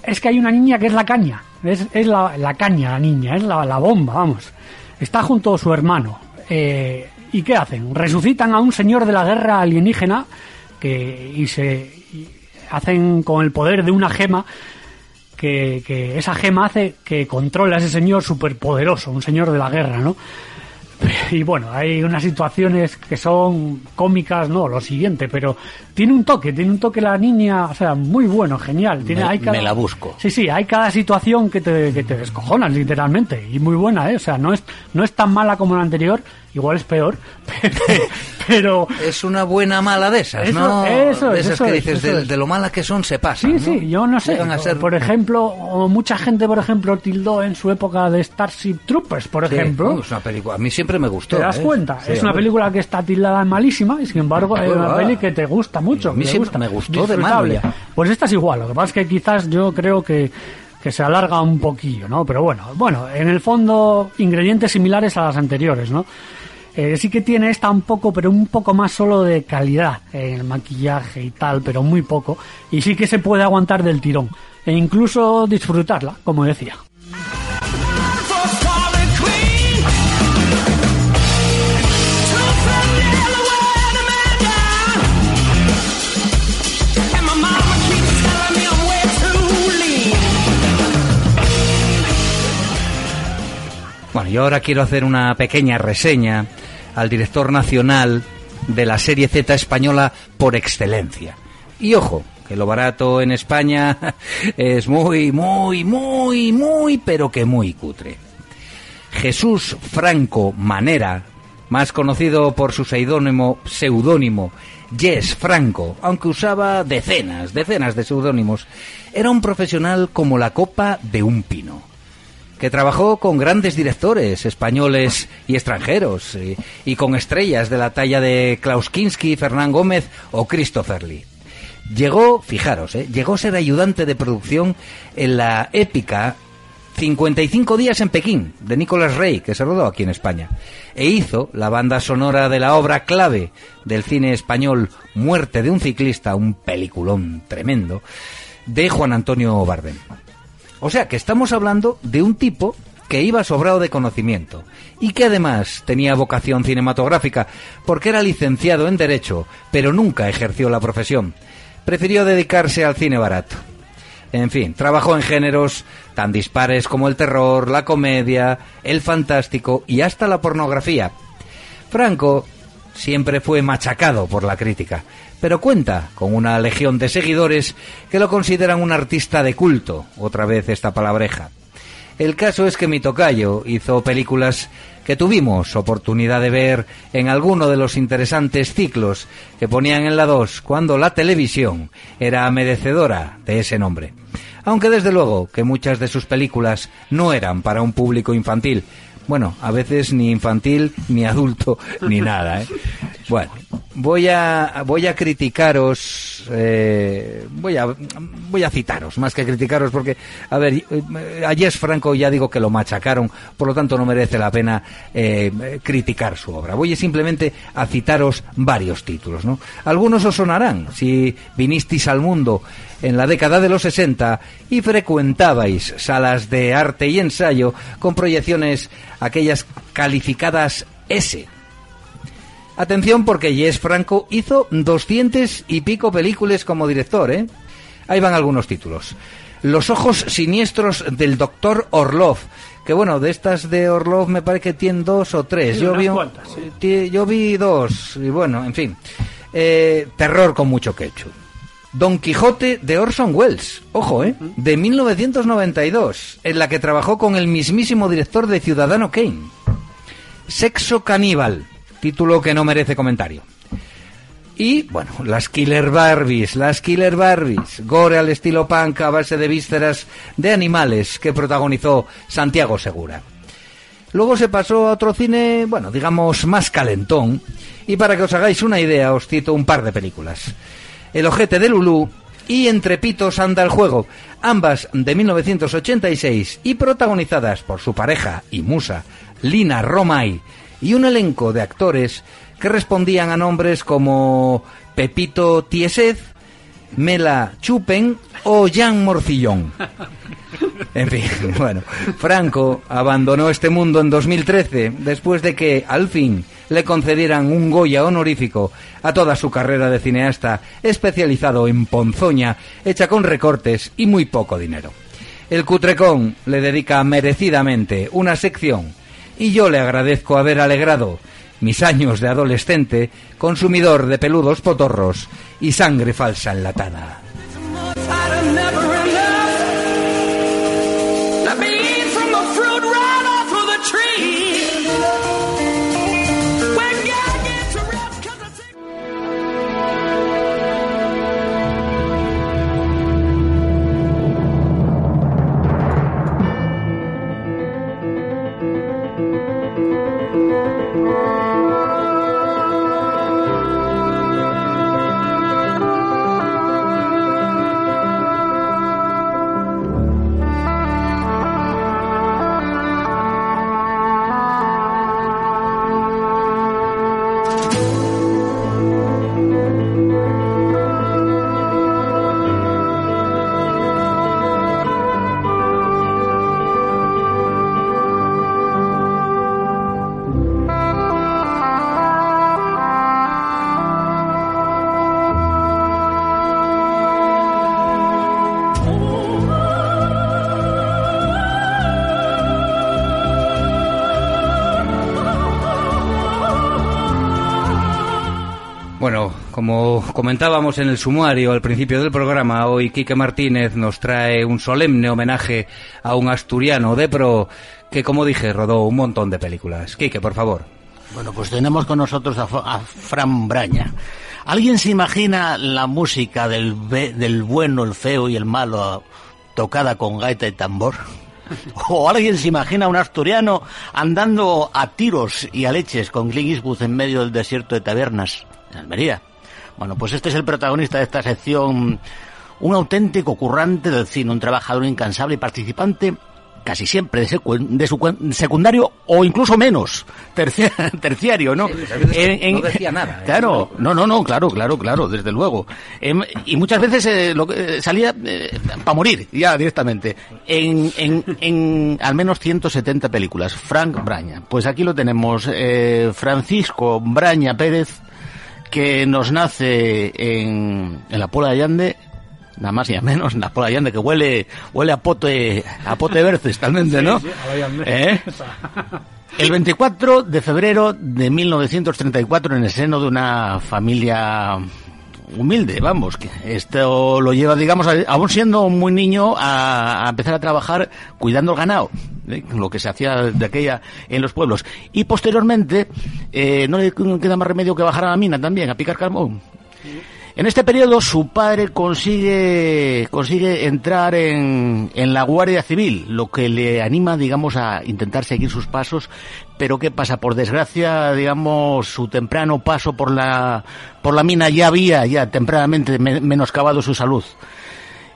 Es que hay una niña que es la caña. Es, es la, la caña, la niña. Es la, la bomba, vamos. Está junto a su hermano. Eh, ¿Y qué hacen? Resucitan a un señor de la guerra alienígena que, y se y hacen con el poder de una gema que, que esa gema hace que controle a ese señor superpoderoso, un señor de la guerra, ¿no? [laughs] Y bueno, hay unas situaciones que son cómicas, no, lo siguiente, pero tiene un toque, tiene un toque la niña, o sea, muy bueno, genial. Tiene, Me- hay me la busco. Sí, sí, hay cada situación que te, que te descojonas, literalmente, y muy buena, ¿eh? O sea, no es, no es tan mala como la anterior, igual es peor, [laughs] pero... Es una buena mala de esas, Eso- ¿no? eso de es, esas eso que es, dices, de, lo mala que son se pasan, Sí, ¿no? sí, yo no sé. A ser... Por ejemplo, o mucha gente, por ejemplo, tildó en su época de Starship Troopers, por Sí, ejemplo. no, es una película. A mí siempre me gustó. ¿Te das ¿eh? cuenta? Sí, es una película que está tildada en malísima y sin embargo es una Ah. peli que te gusta mucho. A mí siempre gusta. me gustó de malo ya. Pues esta es igual, lo que pasa es que quizás yo creo que, que se alarga un poquillo, ¿no? Pero bueno, bueno, en el fondo ingredientes similares a las anteriores, ¿no? Eh, sí que tiene esta un poco, pero un poco más solo de calidad en el maquillaje y tal, pero muy poco. Y sí que se puede aguantar del tirón. E incluso disfrutarla, como decía. Bueno, yo ahora quiero hacer una pequeña reseña al director nacional de la serie Z española por excelencia. Y ojo, que lo barato en España [laughs] es muy, muy, muy, muy, pero que muy cutre. Jesús Franco Manera, más conocido por su seudónimo, seudónimo Yes Franco, aunque usaba decenas, decenas de seudónimos, era un profesional como la copa de un pino que trabajó con grandes directores españoles y extranjeros, eh, y con estrellas de la talla de Klaus Kinski, Fernán Gómez o Christopher Lee. Llegó, fijaros, eh, llegó a ser ayudante de producción en la épica 55 días en Pekín, de Nicolas Rey, que se rodó aquí en España, e hizo la banda sonora de la obra clave del cine español Muerte de un ciclista, un peliculón tremendo, de Juan Antonio Bardem. O sea que estamos hablando de un tipo que iba sobrado de conocimiento y que además tenía vocación cinematográfica porque era licenciado en Derecho, pero nunca ejerció la profesión. Prefirió dedicarse al cine barato. En fin, trabajó en géneros tan dispares como el terror, la comedia, el fantástico y hasta la pornografía. Franco siempre fue machacado por la crítica, pero cuenta con una legión de seguidores que lo consideran un artista de culto, otra vez esta palabreja. El caso es que mi tocayo hizo películas que tuvimos oportunidad de ver en alguno de los interesantes ciclos que ponían en la 2 cuando la televisión era merecedora de ese nombre. Aunque desde luego que muchas de sus películas no eran para un público infantil. Bueno, a veces ni infantil, ni adulto, [laughs] ni nada. ¿eh? Bueno, voy a voy a criticaros, eh, voy a voy a citaros más que criticaros porque a ver, eh, a Jess Franco ya digo que lo machacaron, por lo tanto no merece la pena eh, criticar su obra. Voy simplemente a citaros varios títulos, ¿no? Algunos os sonarán si vinisteis al mundo en la década de los 60 y frecuentabais salas de arte y ensayo con proyecciones aquellas calificadas S. Atención porque Jess Franco hizo 200 y pico películas como director, ¿eh? Ahí van algunos títulos. Los ojos siniestros del doctor Orlov. Que bueno, de estas de Orlov me parece que tienen dos o tres. Sí, yo, vi, cuantas, sí. yo vi dos. Y bueno, en fin. Eh, terror con mucho quechu. Don Quijote de Orson Welles, ojo, ¿eh? De 1992, en la que trabajó con el mismísimo director de Ciudadano Kane. Sexo caníbal, título que no merece comentario. Y, bueno, las Killer Barbies, las Killer Barbies, gore al estilo punk a base de vísceras de animales que protagonizó Santiago Segura. Luego se pasó a otro cine, bueno, digamos más calentón, y para que os hagáis una idea os cito un par de películas. El ojete de Lulú y Entre pitos anda el juego, ambas de 1986 y protagonizadas por su pareja y musa, Lina Romay, y un elenco de actores que respondían a nombres como Pepito Tiesez, Mela Chupen o Jan Morcillón. [laughs] En fin, bueno, Franco abandonó este mundo en 2013 después de que, al fin, le concedieran un Goya honorífico a toda su carrera de cineasta especializado en ponzoña, hecha con recortes y muy poco dinero. El Cutrecón le dedica merecidamente una sección y yo le agradezco haber alegrado mis años de adolescente consumidor de peludos potorros y sangre falsa enlatada. Como comentábamos en el sumario al principio del programa, hoy Quique Martínez nos trae un solemne homenaje a un asturiano de pro que, como dije, rodó un montón de películas. Quique, por favor. Bueno, pues tenemos con nosotros a, a Fran Braña. ¿Alguien se imagina la música del, del bueno, el feo y el malo tocada con gaita y tambor? ¿O alguien se imagina a un asturiano andando a tiros y a leches con Clint en medio del desierto de tabernas en Almería? Bueno, pues este es el protagonista de esta sección, un auténtico currante del cine, un trabajador incansable y participante casi siempre de, secu- de secundario o incluso menos, tercia- [laughs] terciario, ¿no? veces no decía nada, ¿eh? Claro, no, no, no, claro, claro, claro, desde luego. Em, y muchas veces eh, lo que- eh, salía para morir, ya directamente, en, en, en al menos 170 películas. Frank Braña. Pues aquí lo tenemos, eh, Francisco Braña Pérez, que nos nace en, en la Pola de Allande, nada más y nada menos, en la Pola de Allande, que huele, huele a pote, a pote verces, talmente, ¿no? sí, a. ¿Eh? El 24 de febrero de 1934, en el seno de una familia humilde, vamos, que esto lo lleva, digamos, aún siendo muy niño, a, a empezar a trabajar cuidando el ganado, ¿eh? lo que se hacía de aquella en los pueblos. Y posteriormente, eh, no le queda más remedio que bajar a la mina también, a picar carbón. En este periodo su padre consigue, consigue entrar en, en la Guardia Civil, lo que le anima, digamos, a intentar seguir sus pasos. Pero ¿qué pasa? Por desgracia, digamos, su temprano paso por la, por la mina ya había, ya tempranamente me- menoscabado su salud.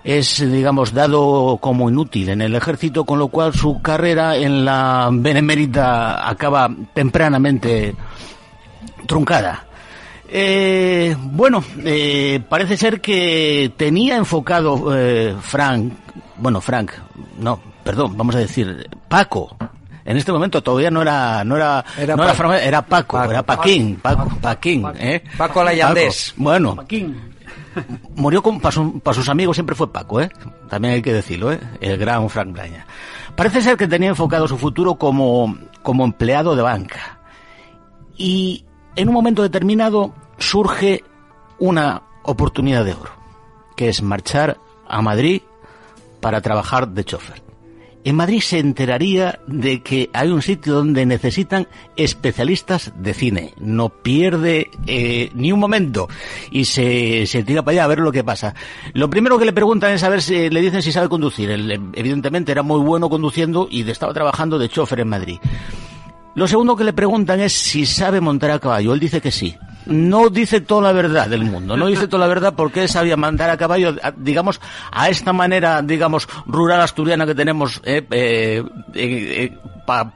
Es, digamos, dado como inútil en el ejército, con lo cual su carrera en la Benemérita acaba tempranamente truncada. Eh, bueno, eh, parece ser que tenía enfocado eh, Frank, bueno, Frank, no, perdón, vamos a decir, Paco. En este momento todavía no era, no era, Era no era, Paco. Fran- era Paco, Paco. era Paquín, Paco, Paquín, ¿eh? Paco Layandés. Bueno, Joaquín. [laughs] murió con, para, su- para sus amigos siempre fue Paco, ¿eh? También hay que decirlo, ¿eh? El gran Frank Braña. Parece ser que tenía enfocado su futuro como, como empleado de banca. Y en un momento determinado surge una oportunidad de oro, que es marchar a Madrid para trabajar de chofer. En Madrid se enteraría de que hay un sitio donde necesitan especialistas de cine. No pierde eh, ni un momento y se, tira para allá a ver lo que pasa. Lo primero que le preguntan es a ver si le dicen si sabe conducir. Él, eh, evidentemente era muy bueno conduciendo y estaba trabajando de chofer en Madrid. Lo segundo que le preguntan es si sabe montar a caballo. Él dice que sí. No dice toda la verdad del mundo. No dice toda la verdad porque sabía montar a caballo, digamos, a esta manera, digamos, rural asturiana que tenemos, eh, eh, para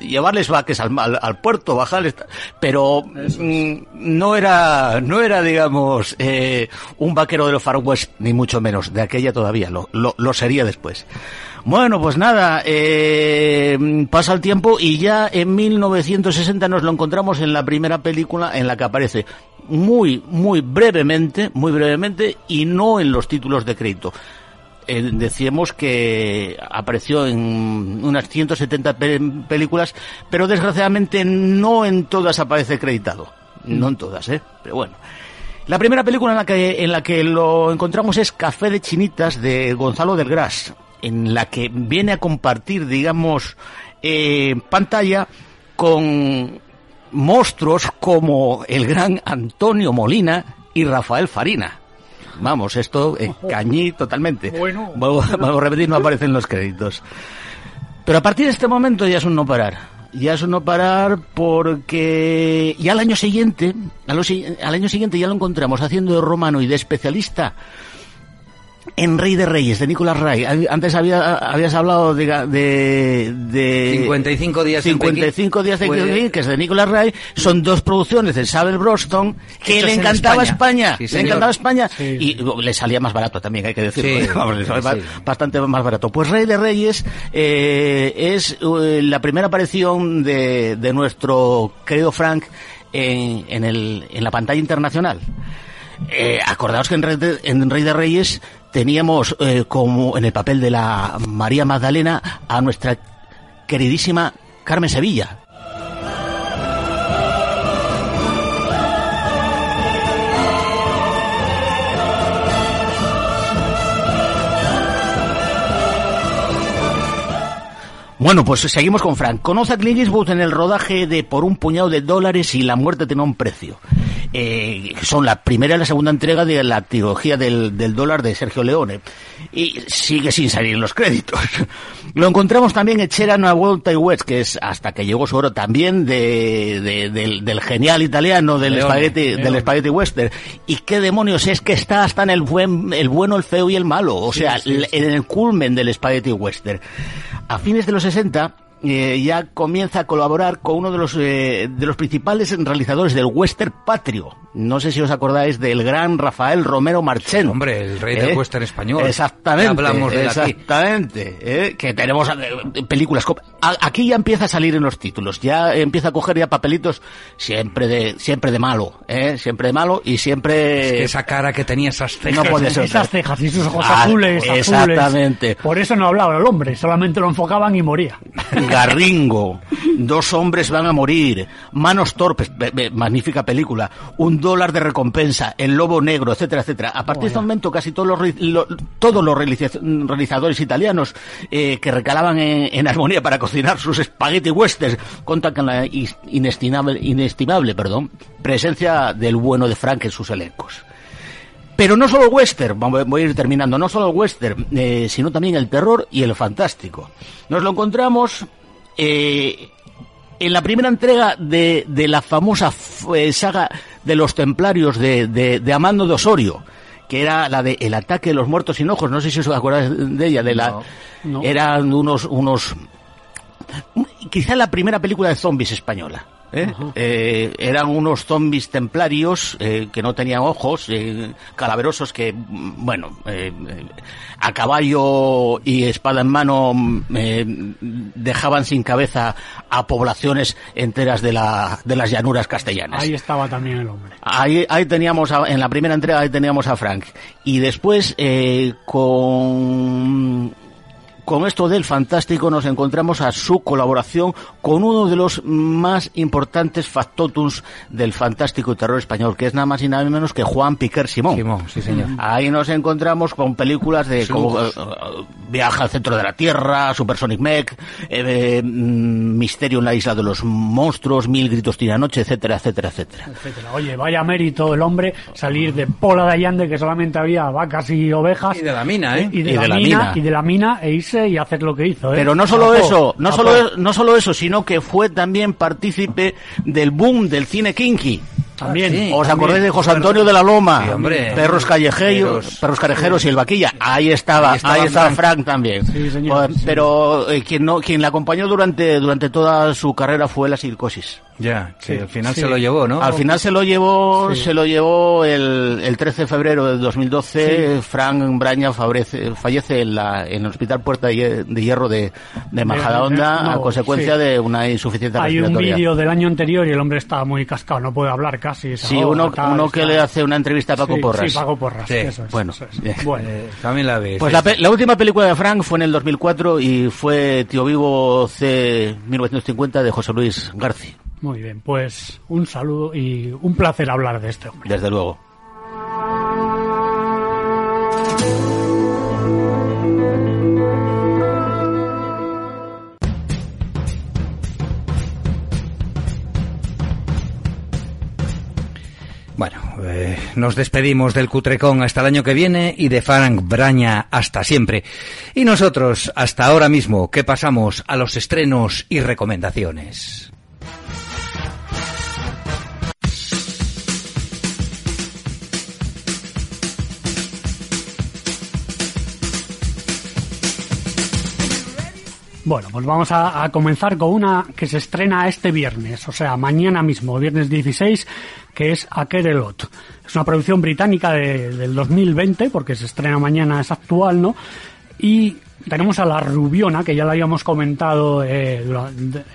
llevarles vaques al, al, al puerto, bajarles, pero mm, no era, no era, digamos, eh, un vaquero de los Far West, ni mucho menos, de aquella todavía, lo, lo, lo sería después. Bueno, pues nada, eh, pasa el tiempo y ya en 1960 nos lo encontramos en la primera película en la que aparece muy, muy brevemente, muy brevemente y no en los títulos de crédito. Eh, decíamos que apareció en unas 170 pe- películas, pero desgraciadamente no en todas aparece acreditado. No en todas, ¿eh? Pero bueno. La primera película en la que, en la que lo encontramos es Café de Chinitas de Gonzalo del Gras, en la que viene a compartir, digamos, eh, pantalla con monstruos como el gran Antonio Molina y Rafael Farina. Vamos, esto eh, [laughs] cañí totalmente. Bueno. Vuelvo, vuelvo a repetir, no aparecen los créditos. Pero a partir de este momento ya es un no parar. Ya es un no parar porque ya al año siguiente, a lo si- al año siguiente ya lo encontramos haciendo de romano y de especialista en Rey de Reyes, de Nicolás Ray. Antes había, habías hablado de, de, de 55 días en 55 días de Pekín, que es de Nicolás Ray. Son dos producciones de Sabel Broston que le en encantaba España. España. Sí, le encantaba España. Sí. Y le salía más barato también, hay que decirlo. Sí, [laughs] Vamos, le salía sí. bastante más barato. Pues Rey de Reyes eh, es eh, la primera aparición de, de nuestro querido Frank en, en, el, en la pantalla internacional. Eh, acordaos que en Rey de, en Rey de Reyes teníamos eh, como en el papel de la María Magdalena a nuestra queridísima Carmen Sevilla. Bueno, pues seguimos con Frank. Conoce a en el rodaje de Por un puñado de dólares y la muerte tiene un precio. Eh, son la primera y la segunda entrega de la trilogía del, del dólar de Sergio Leone. Y sigue sin salir en los créditos. [laughs] Lo encontramos también en C'era una vuelta y West, que es hasta que llegó su oro también de, de- del, del genial italiano del Leone, espagueti, del Spaghetti Western. ¿Y qué demonios es que está hasta en el buen, el bueno, el feo y el malo? O sea, l- en el culmen del Spaghetti Western. A fines de los 60 eh, ya comienza a colaborar con uno de los eh, de los principales realizadores del western patrio. No sé si os acordáis del gran Rafael Romero Marchén. Hombre, el rey del western español. Exactamente. Hablamos de. Exactamente. eh, que tenemos eh, películas. Aquí ya empieza a salir en los títulos. Ya empieza a coger ya papelitos siempre de siempre de malo, eh, siempre de malo y siempre Esa cara que tenía esas cejas. no puede ser. Esas cejas y sus ojos Ah, azules, azules. exactamente. Por eso no hablaba el hombre, solamente lo enfocaban y moría. [laughs] Garringo, Dos hombres van a morir, Manos torpes, be- be- magnífica película, Un dólar de recompensa, El lobo negro, etcétera, etcétera. A partir de ese momento casi todos los, lo- todos los realiza- realizadores italianos eh, que recalaban en, en armonía para cocinar sus spaghetti westerns contan con la inestimable, inestimable perdón, presencia del bueno de Frank en sus elencos. Pero no solo el western, voy a ir terminando, no solo el western, eh, sino también el terror y el fantástico. Nos lo encontramos eh, en la primera entrega de, de la famosa eh, saga de los templarios de, de, de Amando de Osorio, que era la de El ataque de los muertos sin ojos, no sé si os acordáis de ella, de la, No, no. eran unos, unos, quizá la primera película de zombies española. ¿Eh? Eh, eran unos zombies templarios eh, que no tenían ojos, eh, calaverosos que, bueno, a caballo y espada en mano mm, dejaban sin cabeza a poblaciones enteras de, la, de las llanuras castellanas. Ahí estaba también el hombre. Ahí, ahí teníamos, a- en la primera entrega, ahí teníamos a Frank. Y después, eh, con, con esto del fantástico, nos encontramos a su colaboración con uno de los más importantes factotums del fantástico y terror español, que es nada más y nada menos que Juan Piquer Simón. Simón, sí, señor. Ahí nos encontramos con películas de como eh, eh, Viaja al centro de la Tierra, Supersonic Mech, eh, eh, mm, Misterio en la isla de los monstruos, Mil gritos tiene noche, etcétera, etcétera, etcétera. etcétera. Oye, vaya mérito el hombre salir de Pola de Allande, que solamente había vacas y ovejas. Y de la mina, ¿eh? Y de, Y la, de la mina, mina. y de la mina e irse y hacer lo que hizo. ¿eh? Pero no solo eso, no solo, no solo eso, sino que fue también partícipe del boom del cine kinky. También. Sí. ¿Os también. acordáis de José Antonio de la Loma? Sí, hombre. Perros callejeros, Perros. perros callejeros y el vaquilla. Ahí estaba, Ahí ahí estaba Frank. Frank. también. Sí, señor, Pues, sí. Pero eh, quien no, quien la acompañó durante, durante toda su carrera fue la psicosis. Ya, que Sí, al final sí. se lo llevó, ¿no? Al final se lo llevó, Sí. se lo llevó el, el 13 de febrero de 2012. Frank Braña favorece- fallece en, la, en el Hospital Puerta de Hier- de Hierro de, de Majadahonda no, a consecuencia sí. de una insuficiencia Hay un respiratoria. vídeo del año anterior y el hombre está muy cascado, no puede hablar casi. Sí, ahoga, uno, tal, uno que está- le hace una entrevista a Paco Sí, Porras. Sí, Paco Porras. Sí, eso es, bueno. eso es. Bueno, Eh, también la ves. Pues la, pe- la última película de Frank fue en el 2004 y fue Tío Vivo C 1950 de José Luis García, muy bien. Pues un saludo y un placer hablar de este hombre. desde luego. Bueno, eh, nos despedimos del Cutrecón hasta el año que viene y de Frank Braña hasta siempre. Y nosotros, hasta ahora mismo, que pasamos a los estrenos y recomendaciones. Bueno, pues vamos a, a comenzar con una que se estrena este viernes, o sea, mañana mismo, viernes 16, que es Akerelot. Es una producción británica de- del 2020, porque se estrena mañana, es actual, ¿no? Y tenemos a La Rubiona, que ya la habíamos comentado eh,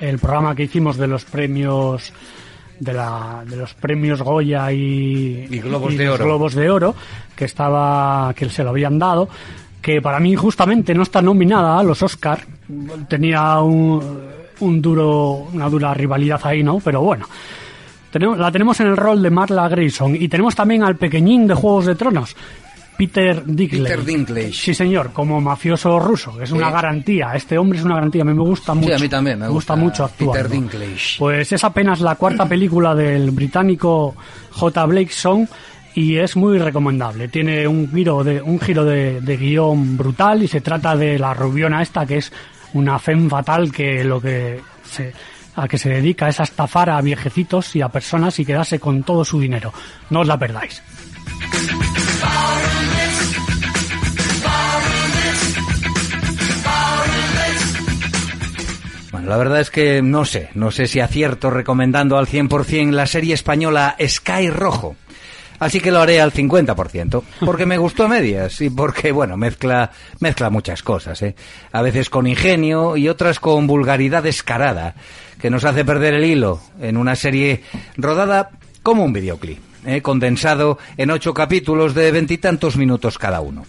el programa que hicimos de los premios de, la, de los premios Goya y, Y Globos de los Oro. Globos de Oro, que estaba que se lo habían dado, que para mí justamente no está nominada a los Oscar. Tenía un, un duro, una dura rivalidad ahí, ¿no? Pero bueno. Tenemos, la tenemos en el rol de Marla Grayson y tenemos también al pequeñín de Juegos de Tronos, Peter Dinklage. Peter Dinklage. Sí, señor, como mafioso ruso, es una Sí. garantía. Este hombre es una garantía, a mí me gusta mucho. a mí también me gusta, gusta mucho actuar. Peter Dinklage. Pues es apenas la cuarta película del británico J. Blakeson y es muy recomendable. Tiene un giro de un giro de, de guion brutal y se trata de la rubiona esta que es una femme fatal que lo que se a que se dedica es a estafar a viejecitos y a personas y quedarse con todo su dinero. No os la perdáis. Bueno, la verdad es que no sé, no sé si acierto recomendando al 100% la serie española Sky Rojo. Así que lo haré al 50%, porque me gustó a medias y porque, bueno, mezcla, mezcla muchas cosas, ¿eh? A veces con ingenio y otras con vulgaridad descarada, que nos hace perder el hilo en una serie rodada como un videoclip, ¿eh? condensado en ocho capítulos de veintitantos minutos cada uno.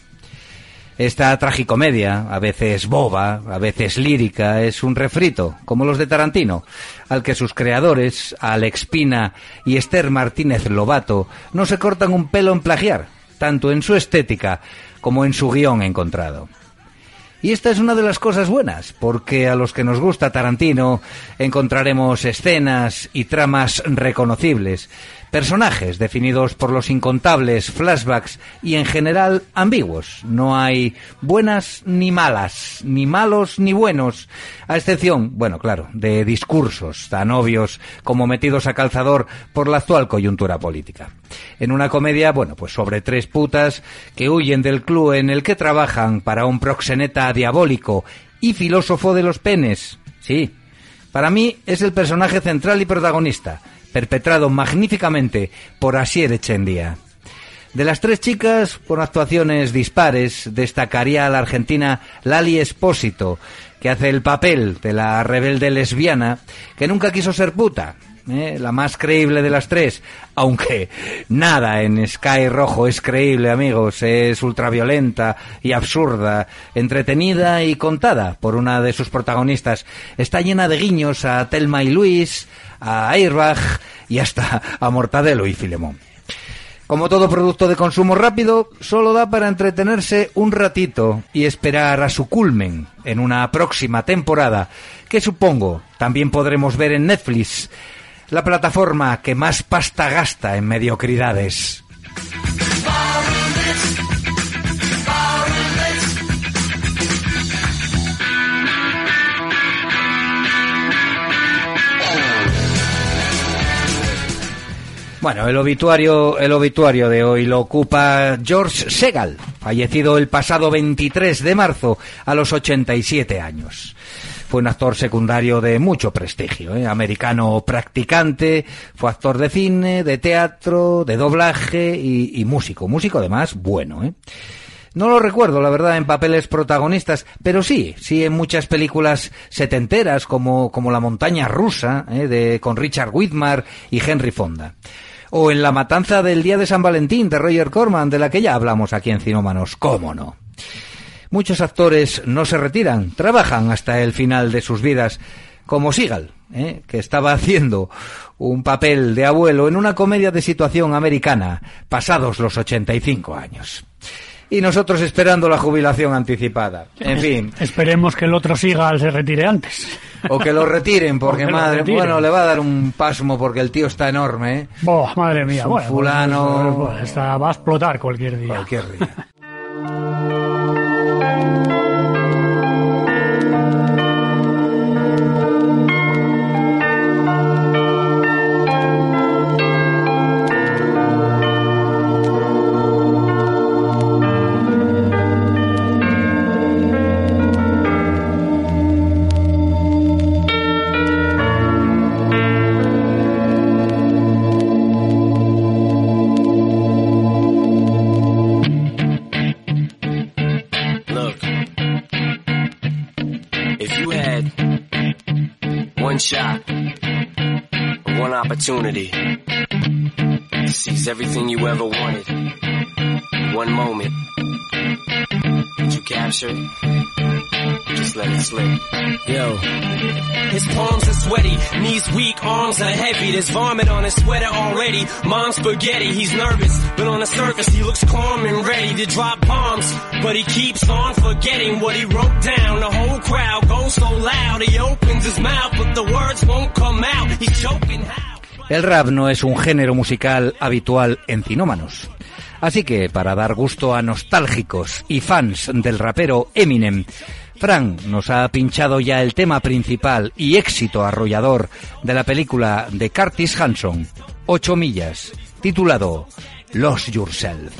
Esta tragicomedia, a veces boba, a veces lírica, es un refrito, como los de Tarantino, al que sus creadores, Alex Pina y Esther Martínez Lobato, no se cortan un pelo en plagiar, tanto en su estética como en su guion encontrado. Y esta es una de las cosas buenas, porque a los que nos gusta Tarantino encontraremos escenas y tramas reconocibles, personajes definidos por los incontables flashbacks y en general ambiguos. No hay buenas ni malas, ni malos ni buenos, a excepción, bueno, claro, de discursos tan obvios como metidos a calzador por la actual coyuntura política. En una comedia, bueno, pues sobre tres putas que huyen del club en el que trabajan para un proxeneta diabólico y filósofo de los penes. Sí, para mí es el personaje central y protagonista, perpetrado magníficamente por Asier Echendía. De las tres chicas, con actuaciones dispares, destacaría a la argentina Lali Espósito, que hace el papel de la rebelde lesbiana que nunca quiso ser puta, ¿eh? la más creíble de las tres, aunque nada en Sky Rojo es creíble, amigos, es ultraviolenta y absurda, entretenida y contada por una de sus protagonistas. Está llena de guiños a Telma y Luis, a Airbag y hasta a Mortadelo y Filemón. Como todo producto de consumo rápido, solo da para entretenerse un ratito y esperar a su culmen en una próxima temporada, que supongo también podremos ver en Netflix, la plataforma que más pasta gasta en mediocridades. Bueno, el obituario, el obituario de hoy lo ocupa George Segal, fallecido el pasado 23 de marzo a los 87 años. Fue un actor secundario de mucho prestigio, ¿eh? americano practicante, fue actor de cine, de teatro, de doblaje y, músico, músico además bueno. ¿eh? No lo recuerdo, la verdad, en papeles protagonistas, pero sí, sí en muchas películas setenteras como, como La montaña rusa, ¿eh? de, con Richard Whitmar y Henry Fonda. O en La matanza del día de San Valentín de Roger Corman, de la que ya hablamos aquí en Cinómanos, cómo no. Muchos actores no se retiran, trabajan hasta el final de sus vidas, como Seagal, ¿eh? que estaba [laughs] haciendo un papel de abuelo en una comedia de situación americana, pasados los 85 años. Y nosotros esperando la jubilación anticipada. En fin. Esperemos que el otro Seagal se retire antes. O que lo retiren, porque [laughs] madre, retiren. bueno, le va a dar un pasmo porque el tío está enorme, ¿eh? Boh, madre mía. un bueno, fulano- pues, pues, está- va a explotar cualquier día. Cualquier día. [laughs] opportunity to seize everything you ever wanted, one moment, did you capture it? Just let it slip. Yo. His palms are sweaty, knees weak, arms are heavy. There's vomit on his sweater already. Mom's spaghetti, he's nervous, but on the surface he looks calm and ready to drop bombs. But he keeps on forgetting what he wrote down. The whole crowd goes so loud, he opens his mouth, but the words won't come out. He's choking how? El rap no es un género musical habitual en cinómanos. Así que, para dar gusto a nostálgicos y fans del rapero Eminem, Frank nos ha pinchado ya el tema principal y éxito arrollador de la película de Curtis Hanson, Ocho millas, titulado Lost Yourself.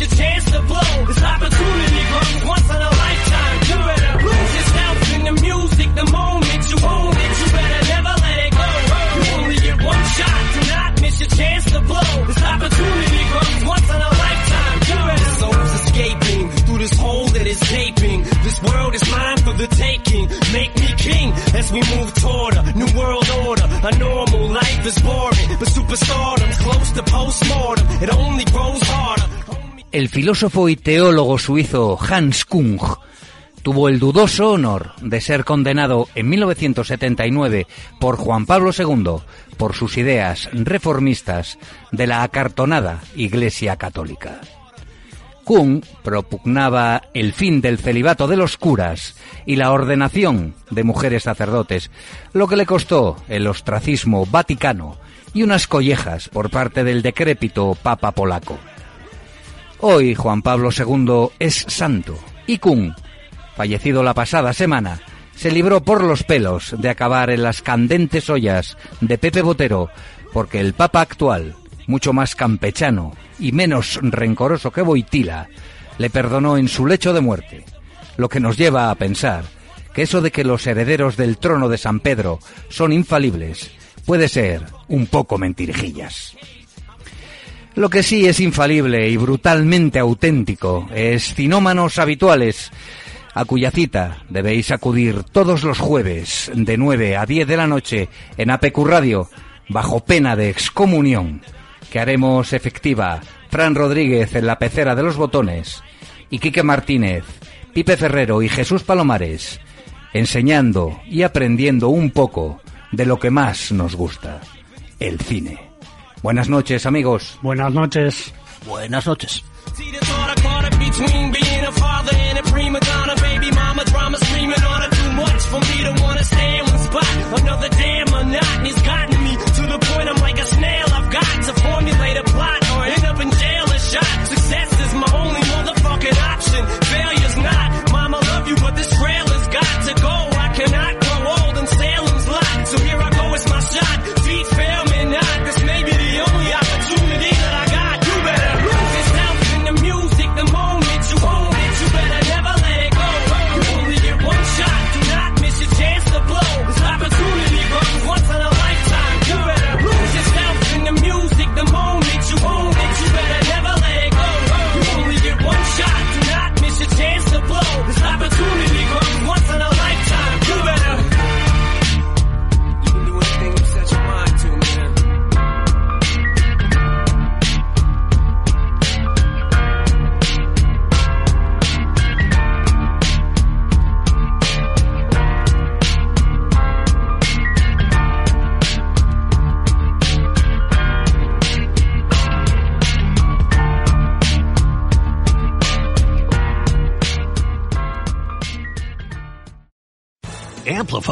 Your chance to blow. This opportunity comes once in a lifetime. You better lose yourself in the music the moment you own it. You better never let it go. You only get one shot, do not miss your chance to blow. This opportunity comes once in a lifetime. You better soul's escaping through this hole that is gaping. The mine for the taking. Make me king as we move toward a new world order. A normal life is boring, but superstardom's close to postmortem. El filósofo y teólogo suizo Hans Kung tuvo el dudoso honor de ser condenado en 1979 por Juan Pablo II por sus ideas reformistas de la acartonada Iglesia Católica. Kung propugnaba el fin del celibato de los curas y la ordenación de mujeres sacerdotes, lo que le costó el ostracismo vaticano y unas collejas por parte del decrépito Papa polaco. Hoy Juan Pablo II es santo y Kung, fallecido la pasada semana, se libró por los pelos de acabar en las candentes ollas de Pepe Botero porque el Papa actual, mucho más campechano y menos rencoroso que Boitila, le perdonó en su lecho de muerte, lo que nos lleva a pensar que eso de que los herederos del trono de San Pedro son infalibles puede ser un poco mentirijillas. Lo que sí es infalible y brutalmente auténtico es Cinómanos Habituales, a cuya cita debéis acudir todos los jueves de 9 a 10 de la noche en APQ Radio, bajo pena de excomunión, que haremos efectiva Fran Rodríguez en la pecera de los botones y Quique Martínez, Pipe Ferrero y Jesús Palomares, enseñando y aprendiendo un poco de lo que más nos gusta, el cine. Buenas noches, amigos. Buenas noches. Buenas noches.